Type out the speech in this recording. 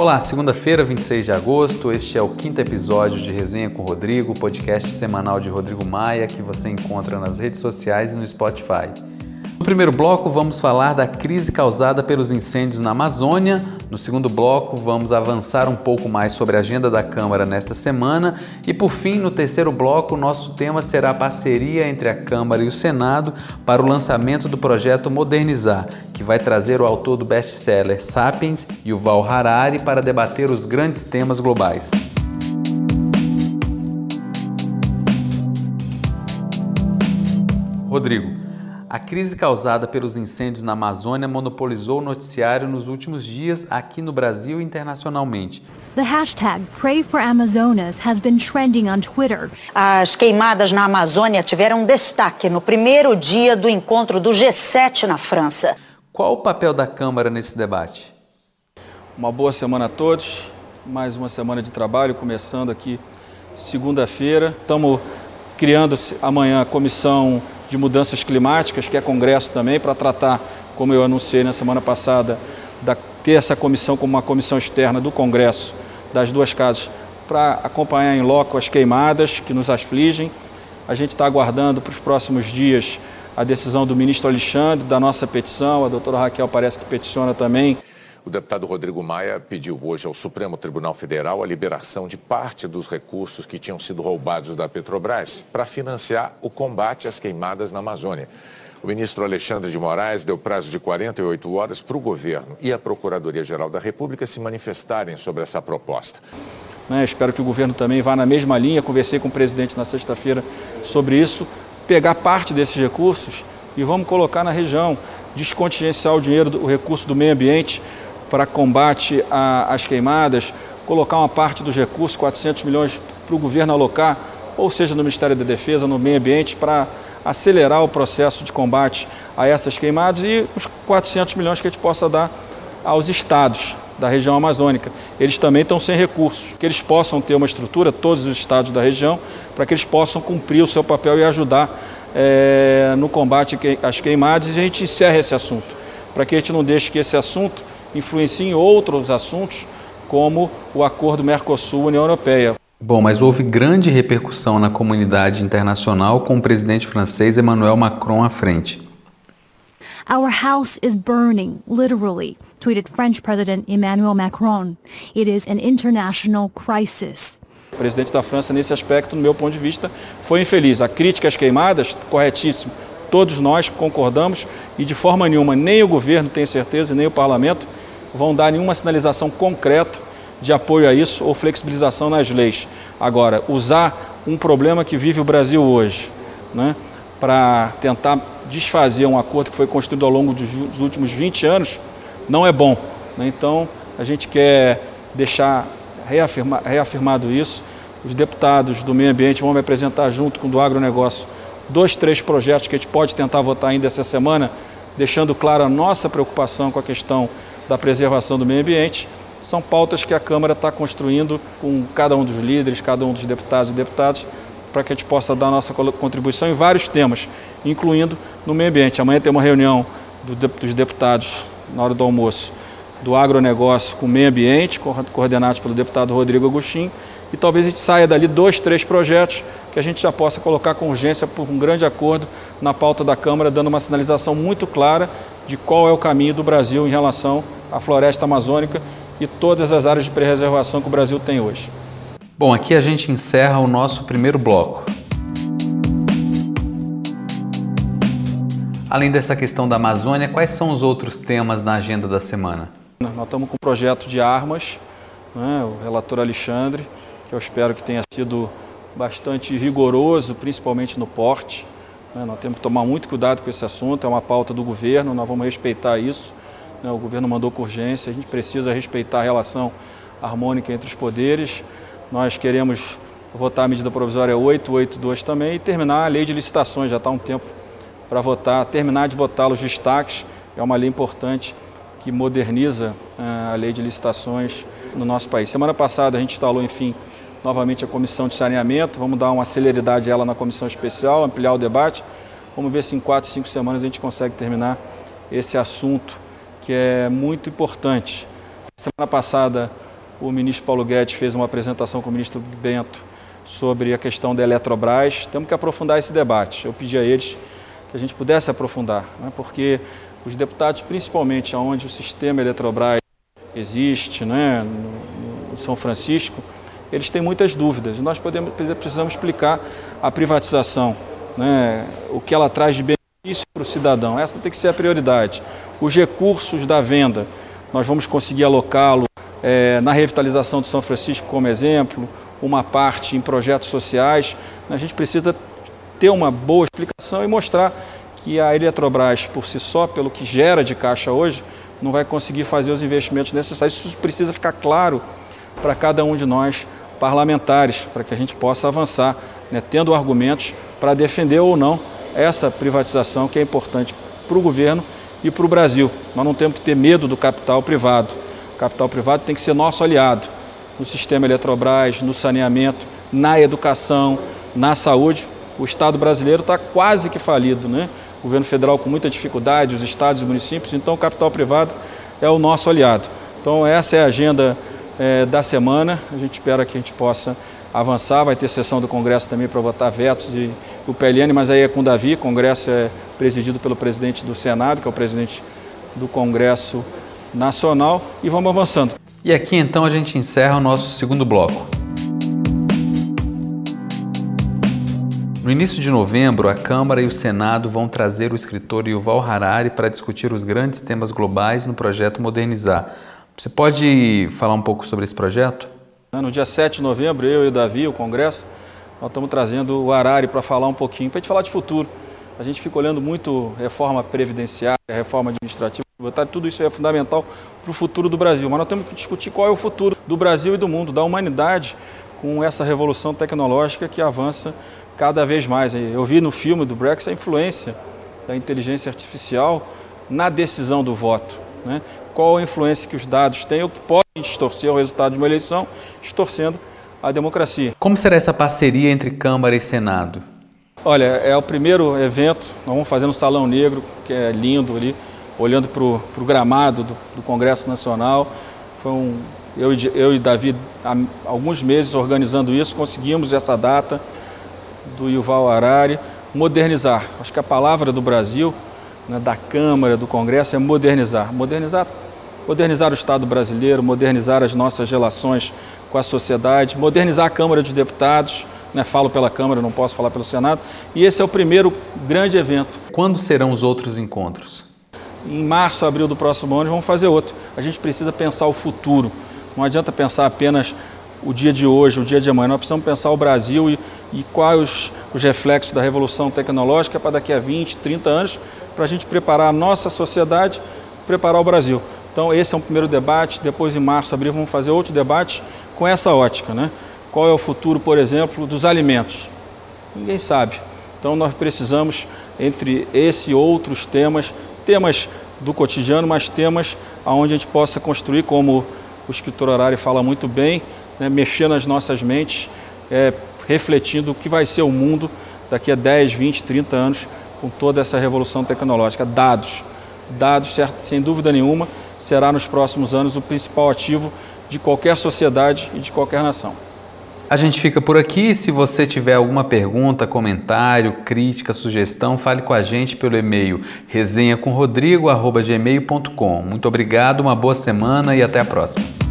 Olá, segunda-feira, 26 de agosto. Este é o quinto episódio de Resenha com Rodrigo, podcast semanal de Rodrigo Maia que você encontra nas redes sociais e no Spotify. No primeiro bloco, vamos falar da crise causada pelos incêndios na Amazônia. No segundo bloco, vamos avançar um pouco mais sobre a agenda da Câmara nesta semana. E por fim, no terceiro bloco, nosso tema será a parceria entre a Câmara e o Senado para o lançamento do projeto Modernizar, que vai trazer o autor do best-seller Sapiens, Yuval Harari, para debater os grandes temas globais. Rodrigo, a crise causada pelos incêndios na Amazônia monopolizou o noticiário nos últimos dias aqui no Brasil e internacionalmente. The hashtag Pray for Amazonas has been trending on Twitter. As queimadas na Amazônia tiveram destaque no primeiro dia do encontro do G7 na França. Qual o papel da Câmara nesse debate? Uma boa semana a todos. Mais uma semana de trabalho começando aqui segunda-feira. Estamos criando amanhã a comissão de mudanças climáticas, que é congresso também, para tratar, como eu anunciei na semana passada, da, ter essa comissão como uma comissão externa do Congresso das duas casas para acompanhar em loco as queimadas que nos afligem. A gente está aguardando para os próximos dias a decisão do ministro Alexandre, da nossa petição, a doutora Raquel parece que peticiona também o deputado Rodrigo Maia pediu hoje ao Supremo Tribunal Federal a liberação de parte dos recursos que tinham sido roubados da Petrobras para financiar o combate às queimadas na Amazônia. O ministro Alexandre de Moraes deu prazo de 48 horas para o governo e a Procuradoria-Geral da República se manifestarem sobre essa proposta. Né, espero que o governo também vá na mesma linha. Conversei com o presidente na sexta-feira sobre isso. Pegar parte desses recursos e vamos colocar na região, descontingenciar o dinheiro, o recurso do meio ambiente para combate às queimadas, colocar uma parte dos recursos, 400 milhões, para o governo alocar, ou seja, no Ministério da Defesa, no meio ambiente, para acelerar o processo de combate a essas queimadas e os 400 milhões que a gente possa dar aos estados da região amazônica. Eles também estão sem recursos, que eles possam ter uma estrutura, todos os estados da região, para que eles possam cumprir o seu papel e ajudar é, no combate às queimadas. E a gente encerra esse assunto, para que a gente não deixe que esse assunto influencia em outros assuntos, como o acordo Mercosul-União Europeia. Bom, mas houve grande repercussão na comunidade internacional com o presidente francês Emmanuel Macron à frente. Our house is burning, literally, tweeted French President Emmanuel Macron. It is an international crisis. O presidente da França, nesse aspecto, no meu ponto de vista, foi infeliz. A crítica às queimadas, corretíssimo. Todos nós concordamos e, de forma nenhuma, nem o governo, tenho certeza, nem o parlamento, vão dar nenhuma sinalização concreta de apoio a isso ou flexibilização nas leis. Agora, usar um problema que vive o Brasil hoje né, para tentar desfazer um acordo que foi construído ao longo dos últimos 20 anos não é bom. Né? Então, a gente quer deixar reafirma, reafirmado isso. Os deputados do meio ambiente vão me apresentar junto com o do agronegócio dois, três projetos que a gente pode tentar votar ainda essa semana, deixando clara a nossa preocupação com a questão da preservação do meio ambiente. São pautas que a Câmara está construindo com cada um dos líderes, cada um dos deputados e deputadas, para que a gente possa dar a nossa contribuição em vários temas, incluindo no meio ambiente. Amanhã tem uma reunião do, dos deputados, na hora do almoço, do agronegócio com o meio ambiente, coordenados pelo deputado Rodrigo Agostinho, e talvez a gente saia dali dois, três projetos que a gente já possa colocar com urgência por um grande acordo na pauta da Câmara, dando uma sinalização muito clara de qual é o caminho do Brasil em relação à floresta amazônica e todas as áreas de preservação que o Brasil tem hoje. Bom, aqui a gente encerra o nosso primeiro bloco. Além dessa questão da Amazônia, quais são os outros temas na agenda da semana? Nós estamos com o projeto de armas, né, o relator Alexandre, que eu espero que tenha sido bastante rigoroso, principalmente no porte. Né? Nós temos que tomar muito cuidado com esse assunto, é uma pauta do governo, nós vamos respeitar isso. Né? O governo mandou com urgência, a gente precisa respeitar a relação harmônica entre os poderes. Nós queremos votar a medida provisória 882 também e terminar a lei de licitações, já está um tempo para votar, terminar de votar os destaques, é uma lei importante que moderniza uh, a lei de licitações no nosso país. Semana passada a gente instalou, enfim, novamente a comissão de saneamento, vamos dar uma celeridade a ela na comissão especial, ampliar o debate. Vamos ver se em quatro, cinco semanas a gente consegue terminar esse assunto que é muito importante. Semana passada o ministro Paulo Guedes fez uma apresentação com o ministro Bento sobre a questão da Eletrobras. Temos que aprofundar esse debate. Eu pedi a eles que a gente pudesse aprofundar, né? porque os deputados, principalmente onde o sistema Eletrobras existe, né, no, São Francisco, eles têm muitas dúvidas. Nós podemos, precisamos explicar a privatização, né, o que ela traz de benefício para o cidadão. Essa tem que ser a prioridade. Os recursos da venda, nós vamos conseguir alocá-lo é, na revitalização de São Francisco como exemplo, uma parte em projetos sociais. A gente precisa ter uma boa explicação e mostrar que a Eletrobras, por si só, pelo que gera de caixa hoje, não vai conseguir fazer os investimentos necessários. Isso precisa ficar claro para cada um de nós parlamentares, para que a gente possa avançar, né, tendo argumentos para defender ou não essa privatização que é importante para o governo e para o Brasil. Nós não temos que ter medo do capital privado. O capital privado tem que ser nosso aliado no sistema Eletrobras, no saneamento, na educação, na saúde. O Estado brasileiro está quase que falido, né? O governo federal com muita dificuldade, os estados e municípios, então o capital privado é o nosso aliado. Então essa é a agenda é, da semana. A gente espera que a gente possa avançar. Vai ter sessão do Congresso também para votar vetos e o PLN, mas aí é com o Davi. O Congresso é presidido pelo presidente do Senado, que é o presidente do Congresso Nacional, e vamos avançando. E aqui então a gente encerra o nosso segundo bloco. No início de novembro, a Câmara e o Senado vão trazer o escritor Yuval Harari para discutir os grandes temas globais no projeto Modernizar. Você pode falar um pouco sobre esse projeto? No dia 7 de novembro, eu e o Davi, o Congresso, nós estamos trazendo o Harari para falar um pouquinho, para a gente falar de futuro. A gente fica olhando muito reforma previdenciária, reforma administrativa, tudo isso é fundamental para o futuro do Brasil. Mas nós temos que discutir qual é o futuro do Brasil e do mundo, da humanidade, com essa revolução tecnológica que avança cada vez mais. Eu vi no filme do Brexit a influência da inteligência artificial na decisão do voto. Né? Qual a influência que os dados têm ou que podem distorcer o resultado de uma eleição, distorcendo a democracia. Como será essa parceria entre Câmara e Senado? Olha, é o primeiro evento, nós vamos fazer no Salão Negro, que é lindo ali, olhando para o gramado do, do, Congresso Nacional. Foi um, eu, eu e Davi, há alguns meses organizando isso, conseguimos essa data do Yuval Harari, modernizar. Acho que a palavra do Brasil, né, da Câmara, do Congresso, é modernizar. Modernizar modernizar o Estado brasileiro, modernizar as nossas relações com a sociedade, modernizar a Câmara de Deputados. Né, falo pela Câmara, não posso falar pelo Senado. E esse é o primeiro grande evento. Quando serão os outros encontros? Em março, abril do próximo ano, vamos fazer outro. A gente precisa pensar o futuro. Não adianta pensar apenas o dia de hoje, o dia de amanhã. Nós precisamos pensar o Brasil e, e quais os, os reflexos da revolução tecnológica para daqui a 20, 30 anos, para a gente preparar a nossa sociedade, preparar o Brasil. Então esse é um primeiro debate, depois em março, abril, vamos fazer outro debate com essa ótica, né? Qual é o futuro, por exemplo, dos alimentos? Ninguém sabe. Então nós precisamos, entre esse e outros temas, temas do cotidiano, mas temas onde a gente possa construir, como o escritor horário fala muito bem, né, mexer nas nossas mentes, é, refletindo o que vai ser o mundo daqui a 10, 20, 30 anos com toda essa revolução tecnológica. Dados, dados, sem dúvida nenhuma, será nos próximos anos o principal ativo de qualquer sociedade e de qualquer nação. A gente fica por aqui. Se você tiver alguma pergunta, comentário, crítica, sugestão, fale com a gente pelo e-mail resenhacomrodrigo.gmail.com. Muito obrigado, uma boa semana e até a próxima.